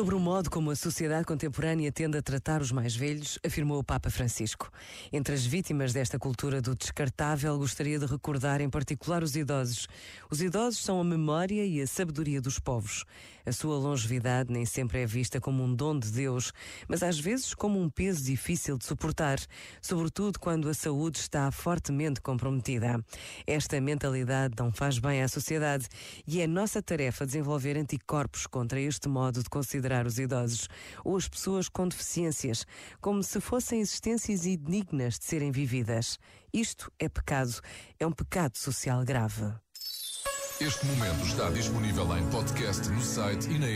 Sobre o modo como a sociedade contemporânea tende a tratar os mais velhos, afirmou o Papa Francisco. Entre as vítimas desta cultura do descartável, gostaria de recordar em particular os idosos. Os idosos são a memória e a sabedoria dos povos. A sua longevidade nem sempre é vista como um dom de Deus, mas às vezes como um peso difícil de suportar, sobretudo quando a saúde está fortemente comprometida. Esta mentalidade não faz bem à sociedade e é nossa tarefa desenvolver anticorpos contra este modo de considerar os idosos ou as pessoas com deficiências como se fossem existências indignas de serem vividas. Isto é pecado, é um pecado social grave. Este momento está disponível em podcast no site e na.